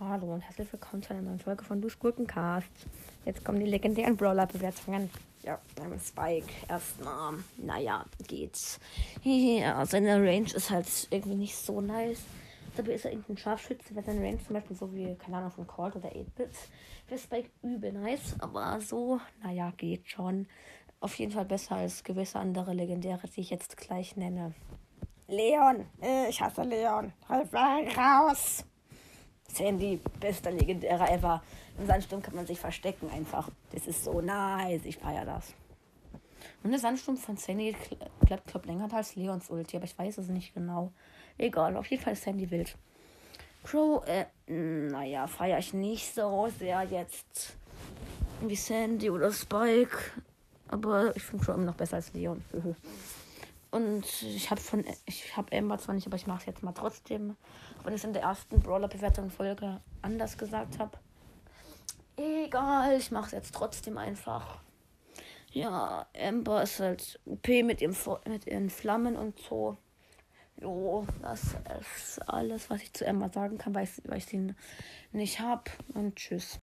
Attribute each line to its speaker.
Speaker 1: Hallo und herzlich willkommen zu einer neuen Folge von Dusch Gurkencast. Jetzt kommen die legendären Brawler-Bewertungen. Ja, Spike erstmal. Naja, geht's. Ja, seine Range ist halt irgendwie nicht so nice. Dabei ist er irgendein Scharfschütze, wenn seine Range zum Beispiel so wie, keine Ahnung, von Colt oder 8-Bit. Wäre Spike übel nice, aber so, naja, geht schon. Auf jeden Fall besser als gewisse andere Legendäre, die ich jetzt gleich nenne. Leon, äh, ich hasse Leon. Raus! Sandy, bester Legendärer ever. Im Sandsturm kann man sich verstecken einfach. Das ist so nice. Ich feiere das. Und der Sandsturm von Sandy klappt, glaub, länger als Leons Ulti, aber ich weiß es nicht genau. Egal, auf jeden Fall ist Sandy wild. Crow, äh, naja, feiere ich nicht so sehr jetzt wie Sandy oder Spike. Aber ich finde Crow immer noch besser als Leon. Und ich habe von ich habe Amber zwar nicht, aber ich mache es jetzt mal trotzdem, wenn ich es in der ersten Brawler-Bewertung Folge anders gesagt habe. Egal, ich mache es jetzt trotzdem einfach. Ja, Amber ist halt OP mit, ihrem, mit ihren Flammen und so. Jo, das ist alles, was ich zu Amber sagen kann, weil ich, weil ich sie nicht habe. Und tschüss.